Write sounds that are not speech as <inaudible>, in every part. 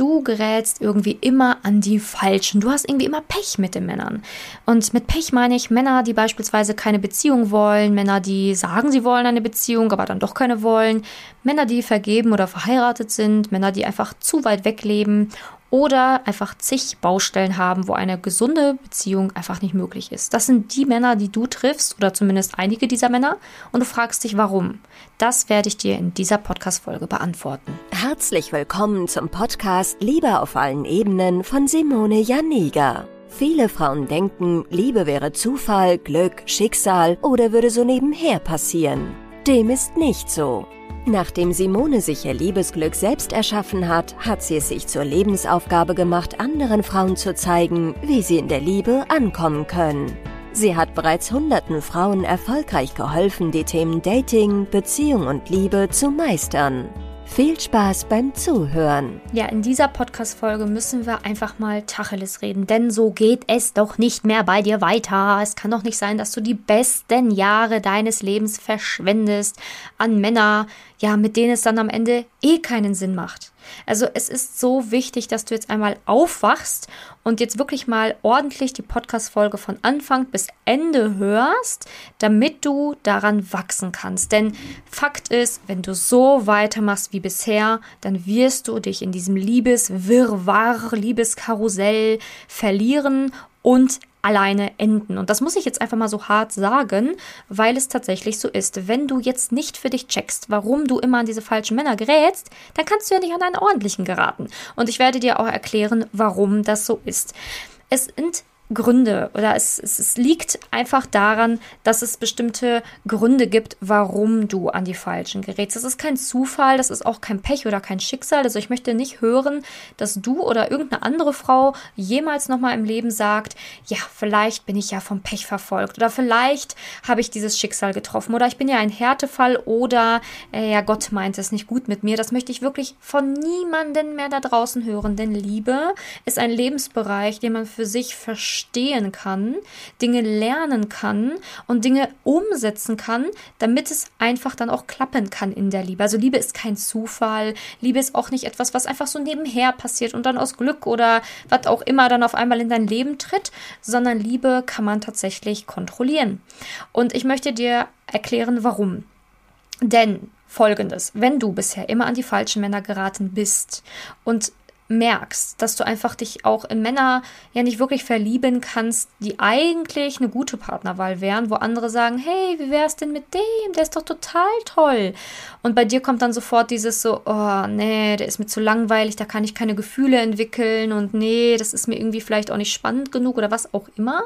du gerätst irgendwie immer an die Falschen. Du hast irgendwie immer Pech mit den Männern. Und mit Pech meine ich Männer, die beispielsweise keine Beziehung wollen, Männer, die sagen, sie wollen eine Beziehung, aber dann doch keine wollen, Männer, die vergeben oder verheiratet sind, Männer, die einfach zu weit weg leben oder einfach zig Baustellen haben, wo eine gesunde Beziehung einfach nicht möglich ist. Das sind die Männer, die du triffst oder zumindest einige dieser Männer und du fragst dich, warum. Das werde ich dir in dieser Podcast-Folge beantworten. Herzlich willkommen zum Podcast Liebe auf allen Ebenen von Simone Janiga. Viele Frauen denken, Liebe wäre Zufall, Glück, Schicksal oder würde so nebenher passieren. Dem ist nicht so. Nachdem Simone sich ihr Liebesglück selbst erschaffen hat, hat sie es sich zur Lebensaufgabe gemacht, anderen Frauen zu zeigen, wie sie in der Liebe ankommen können. Sie hat bereits hunderten Frauen erfolgreich geholfen, die Themen Dating, Beziehung und Liebe zu meistern. Viel Spaß beim Zuhören. Ja, in dieser Podcast-Folge müssen wir einfach mal Tacheles reden, denn so geht es doch nicht mehr bei dir weiter. Es kann doch nicht sein, dass du die besten Jahre deines Lebens verschwendest an Männer, ja, mit denen es dann am Ende eh keinen Sinn macht. Also es ist so wichtig, dass du jetzt einmal aufwachst und jetzt wirklich mal ordentlich die Podcast-Folge von Anfang bis Ende hörst, damit du daran wachsen kannst. Denn Fakt ist, wenn du so weitermachst wie bisher, dann wirst du dich in diesem Liebeswirrwarr, Liebeskarussell verlieren und alleine enden. Und das muss ich jetzt einfach mal so hart sagen, weil es tatsächlich so ist. Wenn du jetzt nicht für dich checkst, warum du immer an diese falschen Männer gerätst, dann kannst du ja nicht an einen ordentlichen geraten. Und ich werde dir auch erklären, warum das so ist. Es sind Gründe oder es, es, es, liegt einfach daran, dass es bestimmte Gründe gibt, warum du an die Falschen gerätst. Das ist kein Zufall, das ist auch kein Pech oder kein Schicksal. Also ich möchte nicht hören, dass du oder irgendeine andere Frau jemals nochmal im Leben sagt, ja, vielleicht bin ich ja vom Pech verfolgt oder vielleicht habe ich dieses Schicksal getroffen oder ich bin ja ein Härtefall oder äh, ja, Gott meint es nicht gut mit mir. Das möchte ich wirklich von niemanden mehr da draußen hören, denn Liebe ist ein Lebensbereich, den man für sich versteht verstehen kann, Dinge lernen kann und Dinge umsetzen kann, damit es einfach dann auch klappen kann in der Liebe. Also Liebe ist kein Zufall, Liebe ist auch nicht etwas, was einfach so nebenher passiert und dann aus Glück oder was auch immer dann auf einmal in dein Leben tritt, sondern Liebe kann man tatsächlich kontrollieren. Und ich möchte dir erklären, warum. Denn folgendes, wenn du bisher immer an die falschen Männer geraten bist und merkst, dass du einfach dich auch in Männer ja nicht wirklich verlieben kannst, die eigentlich eine gute Partnerwahl wären, wo andere sagen, hey, wie wär's denn mit dem? Der ist doch total toll. Und bei dir kommt dann sofort dieses so, oh, nee, der ist mir zu langweilig, da kann ich keine Gefühle entwickeln und nee, das ist mir irgendwie vielleicht auch nicht spannend genug oder was auch immer.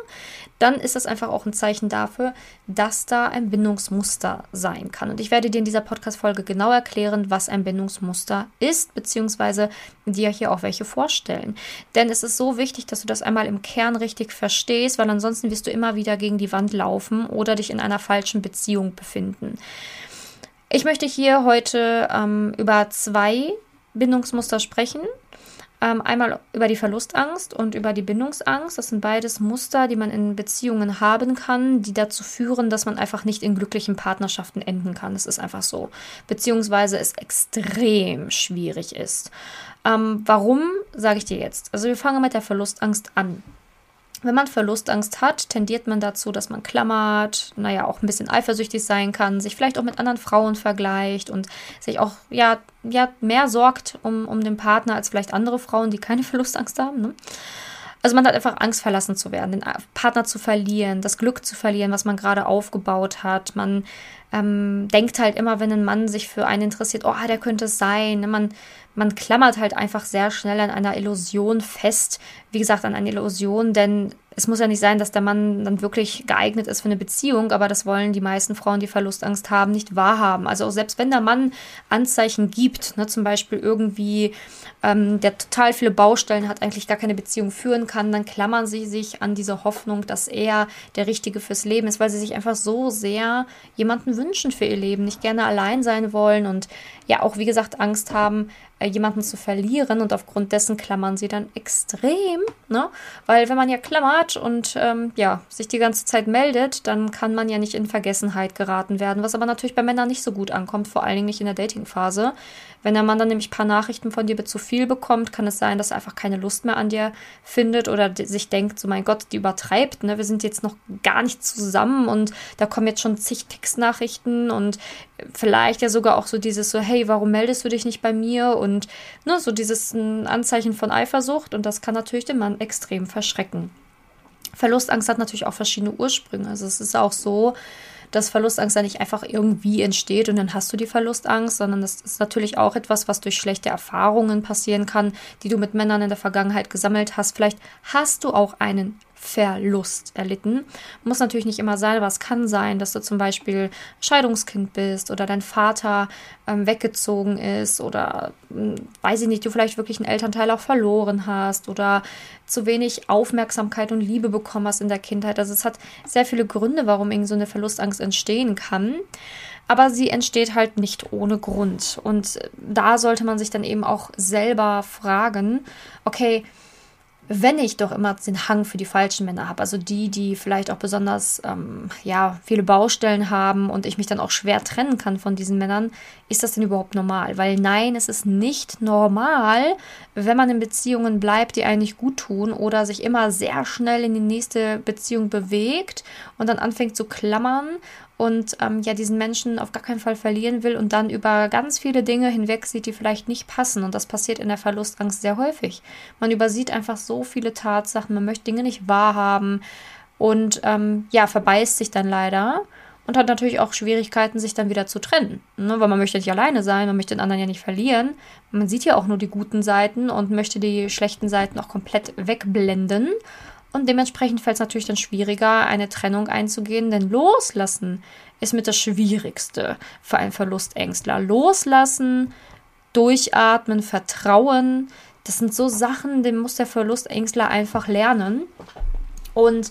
Dann ist das einfach auch ein Zeichen dafür, dass da ein Bindungsmuster sein kann. Und ich werde dir in dieser Podcast-Folge genau erklären, was ein Bindungsmuster ist, beziehungsweise dir hier auch welche vorstellen. Denn es ist so wichtig, dass du das einmal im Kern richtig verstehst, weil ansonsten wirst du immer wieder gegen die Wand laufen oder dich in einer falschen Beziehung befinden. Ich möchte hier heute ähm, über zwei Bindungsmuster sprechen. Ähm, einmal über die Verlustangst und über die Bindungsangst. Das sind beides Muster, die man in Beziehungen haben kann, die dazu führen, dass man einfach nicht in glücklichen Partnerschaften enden kann. Das ist einfach so. Beziehungsweise es extrem schwierig ist. Ähm, warum, sage ich dir jetzt. Also wir fangen mit der Verlustangst an. Wenn man Verlustangst hat, tendiert man dazu, dass man klammert, naja, auch ein bisschen eifersüchtig sein kann, sich vielleicht auch mit anderen Frauen vergleicht und sich auch, ja, ja mehr sorgt um, um den Partner als vielleicht andere Frauen, die keine <laughs> Verlustangst haben. Ne? Also man hat einfach Angst, verlassen zu werden, den Partner zu verlieren, das Glück zu verlieren, was man gerade aufgebaut hat. Man ähm, denkt halt immer, wenn ein Mann sich für einen interessiert, oh, der könnte es sein. Ne? Man, man klammert halt einfach sehr schnell an einer Illusion fest. Wie gesagt, an einer Illusion, denn es muss ja nicht sein, dass der Mann dann wirklich geeignet ist für eine Beziehung, aber das wollen die meisten Frauen, die Verlustangst haben, nicht wahrhaben. Also selbst wenn der Mann Anzeichen gibt, ne, zum Beispiel irgendwie, ähm, der total viele Baustellen hat, eigentlich gar keine Beziehung führen kann, dann klammern sie sich an diese Hoffnung, dass er der Richtige fürs Leben ist, weil sie sich einfach so sehr jemanden wünschen für ihr Leben, nicht gerne allein sein wollen und ja auch, wie gesagt, Angst haben, äh, jemanden zu verlieren und aufgrund dessen klammern sie dann extrem, ne? Weil wenn man ja klammert und ähm, ja, sich die ganze Zeit meldet, dann kann man ja nicht in Vergessenheit geraten werden, was aber natürlich bei Männern nicht so gut ankommt, vor allen Dingen nicht in der Datingphase. Wenn der Mann dann nämlich ein paar Nachrichten von dir zu viel bekommt, kann es sein, dass er einfach keine Lust mehr an dir findet oder sich denkt, so mein Gott, die übertreibt, ne? Wir sind jetzt noch gar nicht zusammen und da kommen jetzt schon zig Textnachrichten und vielleicht ja sogar auch so dieses so, hey, warum meldest du dich nicht bei mir? Und ne, so dieses ein Anzeichen von Eifersucht und das kann natürlich den Mann extrem verschrecken. Verlustangst hat natürlich auch verschiedene Ursprünge. Also es ist auch so, dass Verlustangst ja nicht einfach irgendwie entsteht und dann hast du die Verlustangst, sondern das ist natürlich auch etwas, was durch schlechte Erfahrungen passieren kann, die du mit Männern in der Vergangenheit gesammelt hast. Vielleicht hast du auch einen Verlust erlitten. Muss natürlich nicht immer sein, aber es kann sein, dass du zum Beispiel Scheidungskind bist oder dein Vater ähm, weggezogen ist oder äh, weiß ich nicht, du vielleicht wirklich einen Elternteil auch verloren hast oder zu wenig Aufmerksamkeit und Liebe bekommen hast in der Kindheit. Also es hat sehr viele Gründe, warum irgend so eine Verlustangst entstehen kann. Aber sie entsteht halt nicht ohne Grund. Und da sollte man sich dann eben auch selber fragen, okay, wenn ich doch immer den Hang für die falschen Männer habe, also die, die vielleicht auch besonders ähm, ja viele Baustellen haben und ich mich dann auch schwer trennen kann von diesen Männern, ist das denn überhaupt normal? Weil nein, es ist nicht normal, wenn man in Beziehungen bleibt, die eigentlich gut tun oder sich immer sehr schnell in die nächste Beziehung bewegt und dann anfängt zu klammern und ähm, ja diesen Menschen auf gar keinen Fall verlieren will und dann über ganz viele Dinge hinweg sieht, die vielleicht nicht passen. Und das passiert in der Verlustangst sehr häufig. Man übersieht einfach so viele Tatsachen, man möchte Dinge nicht wahrhaben und ähm, ja, verbeißt sich dann leider und hat natürlich auch Schwierigkeiten, sich dann wieder zu trennen. Ne? Weil man möchte nicht alleine sein, man möchte den anderen ja nicht verlieren. Man sieht ja auch nur die guten Seiten und möchte die schlechten Seiten auch komplett wegblenden. Und dementsprechend fällt es natürlich dann schwieriger, eine Trennung einzugehen, denn loslassen ist mit das Schwierigste für einen Verlustängstler. Loslassen, durchatmen, vertrauen, das sind so Sachen, die muss der Verlustängstler einfach lernen. Und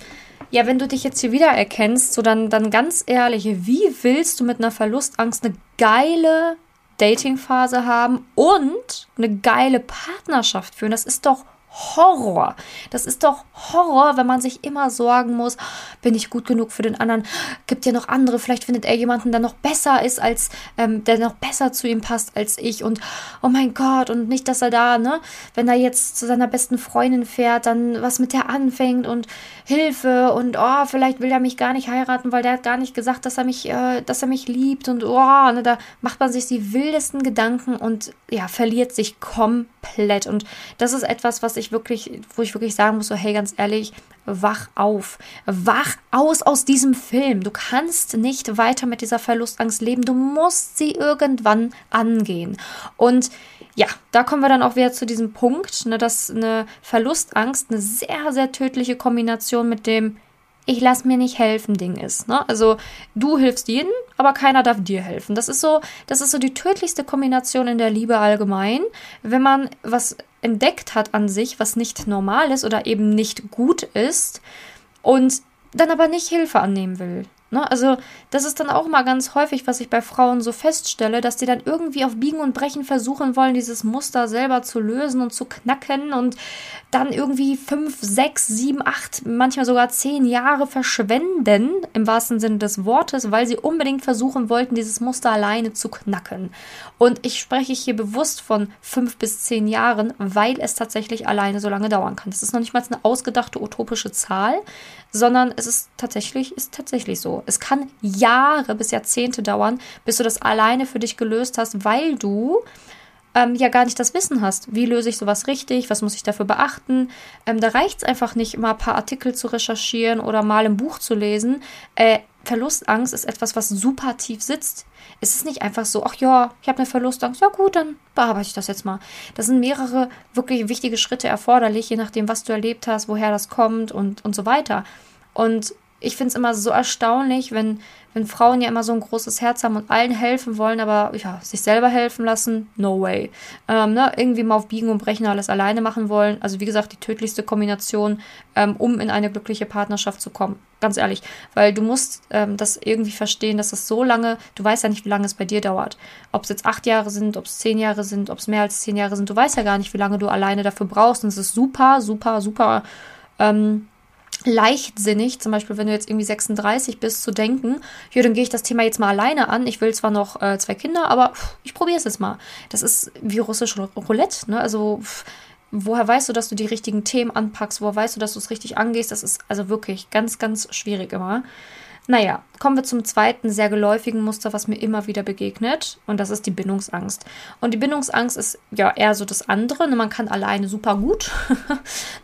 ja, wenn du dich jetzt hier wieder erkennst, so dann, dann ganz ehrlich, wie willst du mit einer Verlustangst eine geile Datingphase haben und eine geile Partnerschaft führen? Das ist doch Horror. Das ist doch Horror, wenn man sich immer sorgen muss, bin ich gut genug für den anderen? Gibt ja noch andere, vielleicht findet er jemanden, der noch besser ist als, ähm, der noch besser zu ihm passt als ich und oh mein Gott und nicht, dass er da, ne, wenn er jetzt zu seiner besten Freundin fährt, dann was mit der anfängt und Hilfe und oh, vielleicht will er mich gar nicht heiraten, weil der hat gar nicht gesagt, dass er mich, äh, dass er mich liebt und oh, ne, da macht man sich die wildesten Gedanken und ja, verliert sich komplett und das ist etwas, was ich ich wirklich, wo ich wirklich sagen muss, so, hey, ganz ehrlich, wach auf. Wach aus aus diesem Film. Du kannst nicht weiter mit dieser Verlustangst leben. Du musst sie irgendwann angehen. Und ja, da kommen wir dann auch wieder zu diesem Punkt, ne, dass eine Verlustangst eine sehr, sehr tödliche Kombination mit dem ich lass mir nicht helfen Ding ist. Ne? Also du hilfst jedem, aber keiner darf dir helfen. Das ist so, das ist so die tödlichste Kombination in der Liebe allgemein, wenn man was entdeckt hat an sich, was nicht normal ist oder eben nicht gut ist und dann aber nicht Hilfe annehmen will. Ne? Also das ist dann auch mal ganz häufig, was ich bei Frauen so feststelle, dass die dann irgendwie auf Biegen und Brechen versuchen wollen, dieses Muster selber zu lösen und zu knacken und dann irgendwie fünf, sechs, sieben, acht, manchmal sogar zehn Jahre verschwenden, im wahrsten Sinne des Wortes, weil sie unbedingt versuchen wollten, dieses Muster alleine zu knacken. Und ich spreche hier bewusst von fünf bis zehn Jahren, weil es tatsächlich alleine so lange dauern kann. Das ist noch nicht mal eine ausgedachte utopische Zahl, sondern es ist tatsächlich, ist tatsächlich so. Es kann Jahre bis Jahrzehnte dauern, bis du das alleine für dich gelöst hast, weil du ähm, ja gar nicht das Wissen hast. Wie löse ich sowas richtig? Was muss ich dafür beachten? Ähm, da reicht es einfach nicht, mal ein paar Artikel zu recherchieren oder mal ein Buch zu lesen. Äh, Verlustangst ist etwas, was super tief sitzt. Es ist nicht einfach so, ach ja, ich habe eine Verlustangst, ja gut, dann bearbeite ich das jetzt mal. Da sind mehrere wirklich wichtige Schritte erforderlich, je nachdem, was du erlebt hast, woher das kommt und, und so weiter. Und ich finde es immer so erstaunlich, wenn, wenn Frauen ja immer so ein großes Herz haben und allen helfen wollen, aber ja, sich selber helfen lassen, no way. Ähm, ne, irgendwie mal auf Biegen und Brechen alles alleine machen wollen. Also wie gesagt, die tödlichste Kombination, ähm, um in eine glückliche Partnerschaft zu kommen. Ganz ehrlich. Weil du musst ähm, das irgendwie verstehen, dass es so lange, du weißt ja nicht, wie lange es bei dir dauert. Ob es jetzt acht Jahre sind, ob es zehn Jahre sind, ob es mehr als zehn Jahre sind, du weißt ja gar nicht, wie lange du alleine dafür brauchst. Und es ist super, super, super ähm, leichtsinnig, zum Beispiel, wenn du jetzt irgendwie 36 bist, zu denken, ja, dann gehe ich das Thema jetzt mal alleine an. Ich will zwar noch äh, zwei Kinder, aber pff, ich probiere es jetzt mal. Das ist wie russisch Roulette, ne? Also pff, woher weißt du, dass du die richtigen Themen anpackst? Woher weißt du, dass du es richtig angehst? Das ist also wirklich ganz, ganz schwierig immer. Naja, kommen wir zum zweiten sehr geläufigen Muster, was mir immer wieder begegnet. Und das ist die Bindungsangst. Und die Bindungsangst ist ja eher so das andere. Ne? Man kann alleine super gut. <laughs>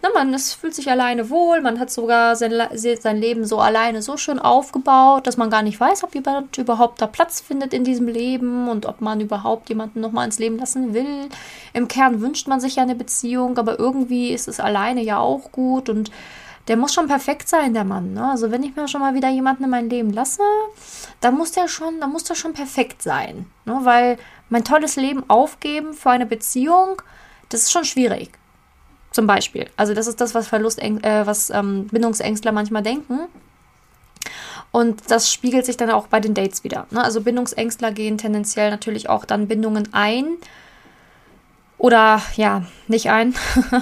ne? Man es fühlt sich alleine wohl. Man hat sogar sein, sein Leben so alleine so schön aufgebaut, dass man gar nicht weiß, ob jemand überhaupt da Platz findet in diesem Leben und ob man überhaupt jemanden nochmal ins Leben lassen will. Im Kern wünscht man sich ja eine Beziehung, aber irgendwie ist es alleine ja auch gut. Und der muss schon perfekt sein, der Mann. Ne? Also wenn ich mir schon mal wieder jemanden in mein Leben lasse, dann muss der schon, dann muss der schon perfekt sein. Ne? Weil mein tolles Leben aufgeben für eine Beziehung, das ist schon schwierig. Zum Beispiel. Also das ist das, was Verlust, äh, was ähm, Bindungsängstler manchmal denken. Und das spiegelt sich dann auch bei den Dates wieder. Ne? Also Bindungsängstler gehen tendenziell natürlich auch dann Bindungen ein, oder ja, nicht ein,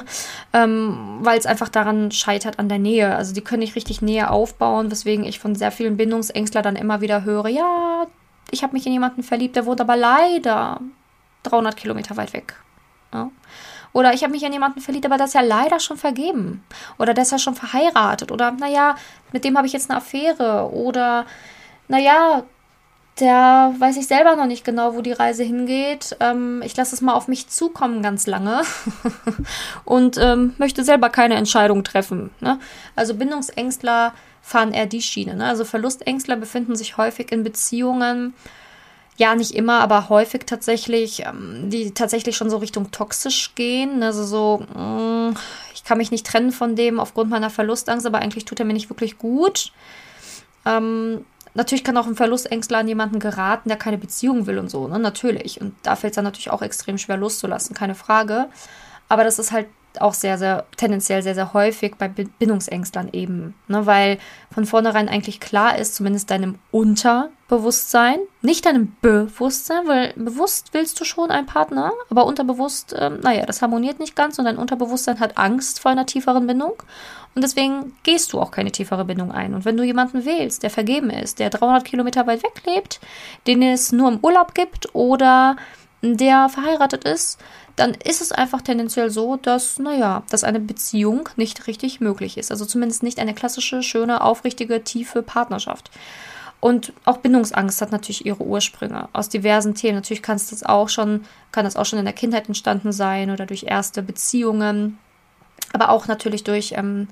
<laughs> ähm, weil es einfach daran scheitert an der Nähe. Also die können nicht richtig Nähe aufbauen, weswegen ich von sehr vielen Bindungsängstler dann immer wieder höre, ja, ich habe mich in jemanden verliebt, der wohnt aber leider 300 Kilometer weit weg. Ja. Oder ich habe mich in jemanden verliebt, aber das ist ja leider schon vergeben. Oder der ist ja schon verheiratet. Oder naja, mit dem habe ich jetzt eine Affäre. Oder naja, der weiß ich selber noch nicht genau, wo die Reise hingeht. Ähm, ich lasse es mal auf mich zukommen ganz lange <laughs> und ähm, möchte selber keine Entscheidung treffen. Ne? Also Bindungsängstler fahren eher die Schiene. Ne? Also Verlustängstler befinden sich häufig in Beziehungen, ja, nicht immer, aber häufig tatsächlich, ähm, die tatsächlich schon so Richtung toxisch gehen. Also so, mh, mm, ich kann mich nicht trennen von dem aufgrund meiner Verlustangst, aber eigentlich tut er mir nicht wirklich gut. Ähm, Natürlich kann auch ein Verlustängstler an jemanden geraten, der keine Beziehung will und so, ne? Natürlich. Und da fällt es dann natürlich auch extrem schwer loszulassen, keine Frage. Aber das ist halt auch sehr, sehr, tendenziell sehr, sehr häufig bei Bindungsängstlern eben. Ne? Weil von vornherein eigentlich klar ist, zumindest deinem Unterbewusstsein, nicht deinem Bewusstsein, weil bewusst willst du schon einen Partner, aber unterbewusst, ähm, naja, das harmoniert nicht ganz und dein Unterbewusstsein hat Angst vor einer tieferen Bindung. Und deswegen gehst du auch keine tiefere Bindung ein. Und wenn du jemanden wählst, der vergeben ist, der 300 Kilometer weit weg lebt, den es nur im Urlaub gibt oder der verheiratet ist, dann ist es einfach tendenziell so, dass, naja, dass eine Beziehung nicht richtig möglich ist. Also zumindest nicht eine klassische, schöne, aufrichtige, tiefe Partnerschaft. Und auch Bindungsangst hat natürlich ihre Ursprünge aus diversen Themen. Natürlich kann das auch schon, kann das auch schon in der Kindheit entstanden sein oder durch erste Beziehungen, aber auch natürlich durch, ähm,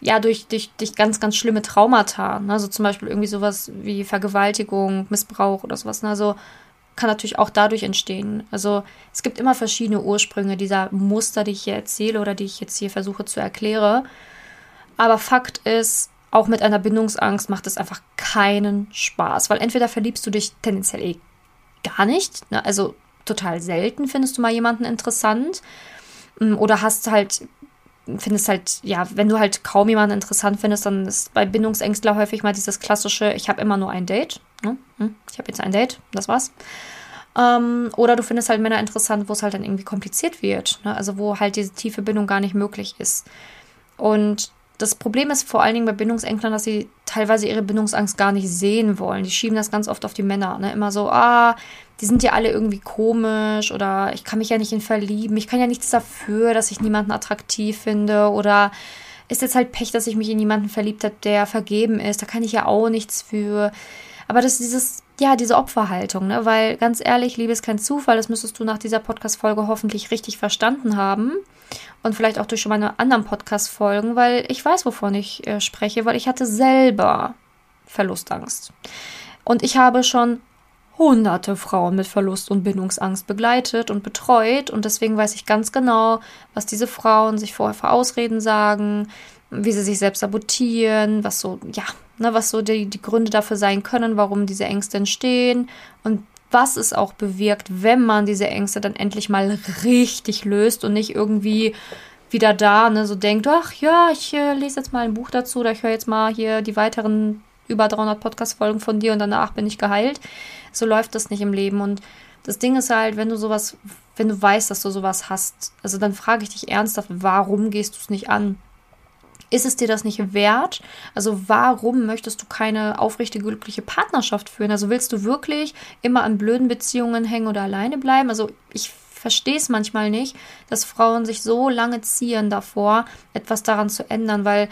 ja, durch, durch, durch ganz, ganz schlimme Traumata. Ne? Also zum Beispiel irgendwie sowas wie Vergewaltigung, Missbrauch oder sowas. Ne? Also kann natürlich auch dadurch entstehen. Also es gibt immer verschiedene Ursprünge dieser Muster, die ich hier erzähle oder die ich jetzt hier versuche zu erklären. Aber Fakt ist, auch mit einer Bindungsangst macht es einfach keinen Spaß, weil entweder verliebst du dich tendenziell eh gar nicht, ne? also total selten findest du mal jemanden interessant mm, oder hast halt findest halt, ja, wenn du halt kaum jemanden interessant findest, dann ist bei Bindungsängstler häufig mal dieses klassische, ich habe immer nur ein Date. Ne? Hm, ich habe jetzt ein Date, das war's. Ähm, oder du findest halt Männer interessant, wo es halt dann irgendwie kompliziert wird. Ne? Also wo halt diese tiefe Bindung gar nicht möglich ist. Und das Problem ist vor allen Dingen bei Bindungsängstern, dass sie teilweise ihre Bindungsangst gar nicht sehen wollen. Die schieben das ganz oft auf die Männer. Ne? Immer so, ah, die sind ja alle irgendwie komisch oder ich kann mich ja nicht in verlieben. Ich kann ja nichts dafür, dass ich niemanden attraktiv finde oder ist jetzt halt Pech, dass ich mich in jemanden verliebt habe, der vergeben ist. Da kann ich ja auch nichts für. Aber das ist dieses, ja, diese Opferhaltung, ne? Weil ganz ehrlich, Liebe ist kein Zufall. Das müsstest du nach dieser Podcast-Folge hoffentlich richtig verstanden haben. Und vielleicht auch durch meine anderen Podcast-Folgen, weil ich weiß, wovon ich äh, spreche, weil ich hatte selber Verlustangst. Und ich habe schon hunderte Frauen mit Verlust und Bindungsangst begleitet und betreut und deswegen weiß ich ganz genau, was diese Frauen sich vorher für Ausreden sagen, wie sie sich selbst sabotieren, was so, ja, ne, was so die, die Gründe dafür sein können, warum diese Ängste entstehen und was es auch bewirkt, wenn man diese Ängste dann endlich mal richtig löst und nicht irgendwie wieder da, ne, so denkt, ach ja, ich äh, lese jetzt mal ein Buch dazu oder ich höre jetzt mal hier die weiteren über 300 Podcast-Folgen von dir und danach bin ich geheilt. So läuft das nicht im Leben. Und das Ding ist halt, wenn du sowas, wenn du weißt, dass du sowas hast, also dann frage ich dich ernsthaft, warum gehst du es nicht an? Ist es dir das nicht wert? Also warum möchtest du keine aufrichtige, glückliche Partnerschaft führen? Also willst du wirklich immer an blöden Beziehungen hängen oder alleine bleiben? Also ich verstehe es manchmal nicht, dass Frauen sich so lange ziehen davor, etwas daran zu ändern, weil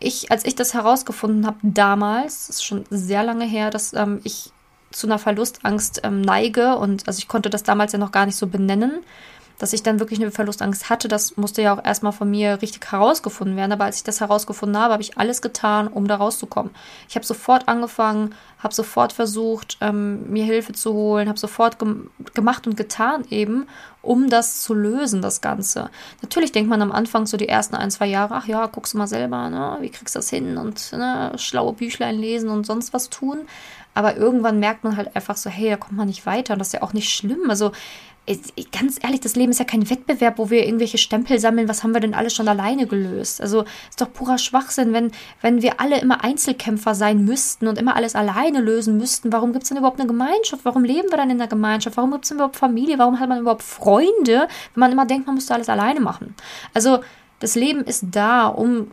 ich, als ich das herausgefunden habe damals, das ist schon sehr lange her, dass ähm, ich zu einer Verlustangst ähm, neige und also ich konnte das damals ja noch gar nicht so benennen dass ich dann wirklich eine Verlustangst hatte, das musste ja auch erstmal von mir richtig herausgefunden werden. Aber als ich das herausgefunden habe, habe ich alles getan, um da rauszukommen. Ich habe sofort angefangen, habe sofort versucht, ähm, mir Hilfe zu holen, habe sofort gem gemacht und getan eben, um das zu lösen, das Ganze. Natürlich denkt man am Anfang so die ersten ein, zwei Jahre, ach ja, guckst du mal selber, ne? wie kriegst du das hin und ne, schlaue Büchlein lesen und sonst was tun. Aber irgendwann merkt man halt einfach so, hey, da kommt man nicht weiter und das ist ja auch nicht schlimm. Also ganz ehrlich, das Leben ist ja kein Wettbewerb, wo wir irgendwelche Stempel sammeln, was haben wir denn alles schon alleine gelöst? Also ist doch purer Schwachsinn, wenn, wenn wir alle immer Einzelkämpfer sein müssten und immer alles alleine lösen müssten. Warum gibt es denn überhaupt eine Gemeinschaft? Warum leben wir dann in der Gemeinschaft? Warum gibt es denn überhaupt Familie? Warum hat man überhaupt Freunde, wenn man immer denkt, man müsste alles alleine machen? Also das Leben ist da, um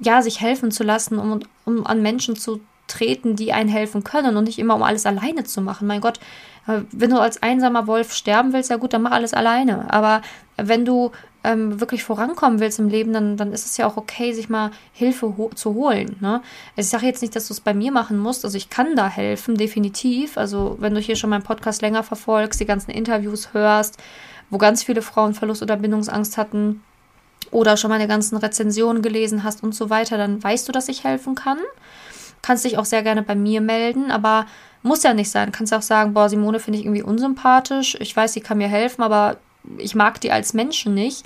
ja, sich helfen zu lassen, um, um an Menschen zu treten, die einen helfen können und nicht immer um alles alleine zu machen. Mein Gott, äh, wenn du als einsamer Wolf sterben willst, ja gut, dann mach alles alleine. Aber wenn du ähm, wirklich vorankommen willst im Leben, dann, dann ist es ja auch okay, sich mal Hilfe ho zu holen. Ne? Also ich sage jetzt nicht, dass du es bei mir machen musst. Also ich kann da helfen, definitiv. Also wenn du hier schon meinen Podcast länger verfolgst, die ganzen Interviews hörst, wo ganz viele Frauen Verlust oder Bindungsangst hatten oder schon meine ganzen Rezensionen gelesen hast und so weiter, dann weißt du, dass ich helfen kann. Kannst dich auch sehr gerne bei mir melden, aber muss ja nicht sein. Kannst auch sagen, boah, Simone finde ich irgendwie unsympathisch. Ich weiß, sie kann mir helfen, aber ich mag die als Menschen nicht.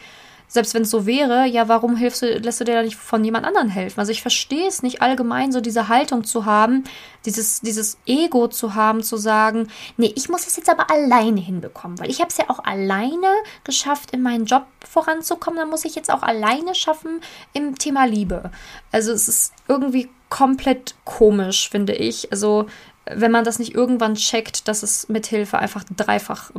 Selbst wenn es so wäre, ja, warum hilfst du, lässt du dir da nicht von jemand anderen helfen? Also ich verstehe es nicht allgemein, so diese Haltung zu haben, dieses, dieses Ego zu haben, zu sagen, nee, ich muss es jetzt aber alleine hinbekommen, weil ich habe es ja auch alleine geschafft, in meinen Job voranzukommen, dann muss ich jetzt auch alleine schaffen im Thema Liebe. Also es ist irgendwie komplett komisch, finde ich. Also wenn man das nicht irgendwann checkt, dass es mit Hilfe einfach dreifach,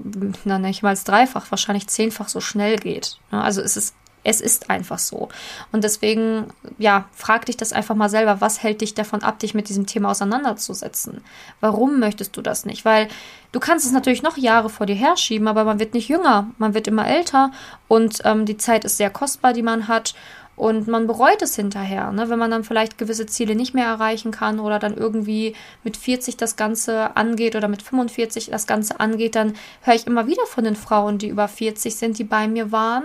na nicht mal dreifach, wahrscheinlich zehnfach so schnell geht. Also es ist, es ist einfach so. Und deswegen, ja, frag dich das einfach mal selber, was hält dich davon ab, dich mit diesem Thema auseinanderzusetzen? Warum möchtest du das nicht? Weil du kannst es natürlich noch Jahre vor dir herschieben, aber man wird nicht jünger, man wird immer älter und ähm, die Zeit ist sehr kostbar, die man hat. Und man bereut es hinterher, ne? wenn man dann vielleicht gewisse Ziele nicht mehr erreichen kann oder dann irgendwie mit 40 das Ganze angeht oder mit 45 das Ganze angeht, dann höre ich immer wieder von den Frauen, die über 40 sind, die bei mir waren,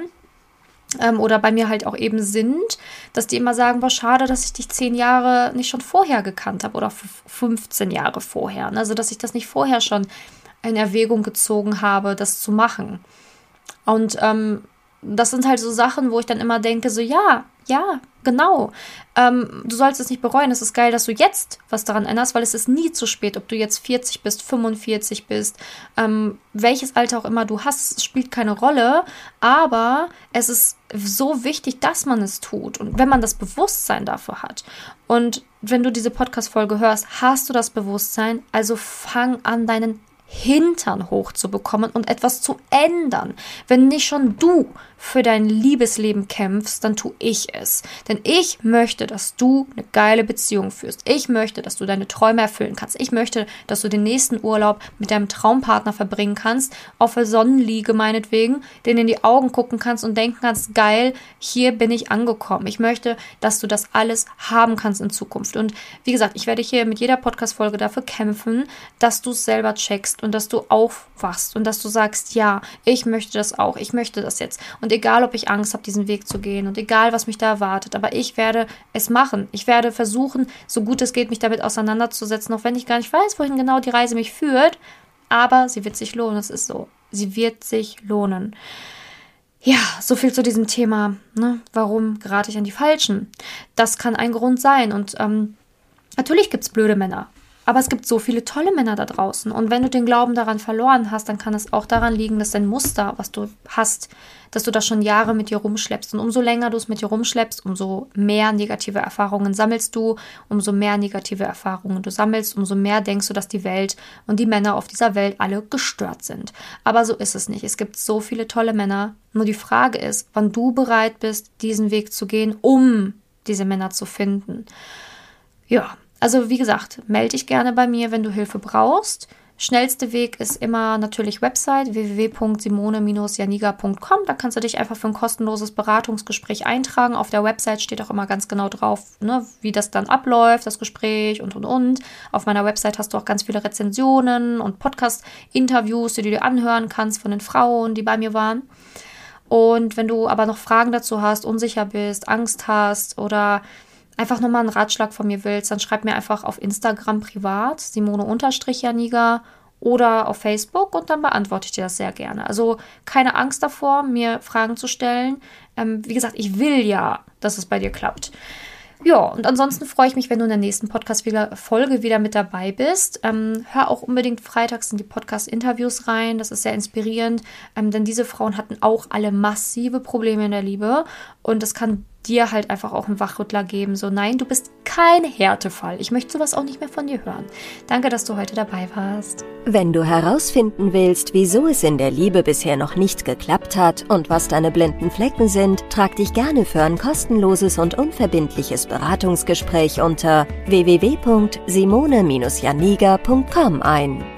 ähm, oder bei mir halt auch eben sind, dass die immer sagen, war schade, dass ich dich zehn Jahre nicht schon vorher gekannt habe oder 15 Jahre vorher. Ne? Also dass ich das nicht vorher schon in Erwägung gezogen habe, das zu machen. Und ähm, das sind halt so Sachen, wo ich dann immer denke, so ja, ja, genau. Ähm, du sollst es nicht bereuen. Es ist geil, dass du jetzt was daran änderst, weil es ist nie zu spät, ob du jetzt 40 bist, 45 bist, ähm, welches Alter auch immer du hast, spielt keine Rolle. Aber es ist so wichtig, dass man es tut und wenn man das Bewusstsein dafür hat. Und wenn du diese Podcast-Folge hörst, hast du das Bewusstsein, also fang an, deinen Hintern hochzubekommen und etwas zu ändern. Wenn nicht schon du für dein Liebesleben kämpfst, dann tu ich es. Denn ich möchte, dass du eine geile Beziehung führst. Ich möchte, dass du deine Träume erfüllen kannst. Ich möchte, dass du den nächsten Urlaub mit deinem Traumpartner verbringen kannst, auf der Sonnenliege meinetwegen, den in die Augen gucken kannst und denken kannst, geil, hier bin ich angekommen. Ich möchte, dass du das alles haben kannst in Zukunft. Und wie gesagt, ich werde hier mit jeder Podcast-Folge dafür kämpfen, dass du es selber checkst und dass du aufwachst und dass du sagst, ja, ich möchte das auch. Ich möchte das jetzt. Und egal, ob ich Angst habe, diesen Weg zu gehen und egal, was mich da erwartet, aber ich werde es machen. Ich werde versuchen, so gut es geht, mich damit auseinanderzusetzen, auch wenn ich gar nicht weiß, wohin genau die Reise mich führt. Aber sie wird sich lohnen, es ist so. Sie wird sich lohnen. Ja, so viel zu diesem Thema. Ne? Warum gerate ich an die Falschen? Das kann ein Grund sein. Und ähm, natürlich gibt es blöde Männer. Aber es gibt so viele tolle Männer da draußen. Und wenn du den Glauben daran verloren hast, dann kann es auch daran liegen, dass dein Muster, was du hast, dass du das schon Jahre mit dir rumschleppst. Und umso länger du es mit dir rumschleppst, umso mehr negative Erfahrungen sammelst du, umso mehr negative Erfahrungen du sammelst, umso mehr denkst du, dass die Welt und die Männer auf dieser Welt alle gestört sind. Aber so ist es nicht. Es gibt so viele tolle Männer. Nur die Frage ist, wann du bereit bist, diesen Weg zu gehen, um diese Männer zu finden. Ja, also wie gesagt, melde dich gerne bei mir, wenn du Hilfe brauchst. Schnellste Weg ist immer natürlich Website www.simone-janiga.com. Da kannst du dich einfach für ein kostenloses Beratungsgespräch eintragen. Auf der Website steht auch immer ganz genau drauf, ne, wie das dann abläuft, das Gespräch und und und. Auf meiner Website hast du auch ganz viele Rezensionen und Podcast-Interviews, die du dir anhören kannst von den Frauen, die bei mir waren. Und wenn du aber noch Fragen dazu hast, unsicher bist, Angst hast oder einfach nochmal einen Ratschlag von mir willst, dann schreib mir einfach auf Instagram privat, Simone-Janiga oder auf Facebook und dann beantworte ich dir das sehr gerne. Also keine Angst davor, mir Fragen zu stellen. Ähm, wie gesagt, ich will ja, dass es bei dir klappt. Ja, und ansonsten freue ich mich, wenn du in der nächsten Podcast-Folge wieder mit dabei bist. Ähm, hör auch unbedingt freitags in die Podcast-Interviews rein. Das ist sehr inspirierend, ähm, denn diese Frauen hatten auch alle massive Probleme in der Liebe und das kann dir halt einfach auch einen Wachrüttler geben. So, nein, du bist kein Härtefall. Ich möchte sowas auch nicht mehr von dir hören. Danke, dass du heute dabei warst. Wenn du herausfinden willst, wieso es in der Liebe bisher noch nicht geklappt hat und was deine blinden Flecken sind, trag dich gerne für ein kostenloses und unverbindliches Beratungsgespräch unter www.simone-janiga.com ein.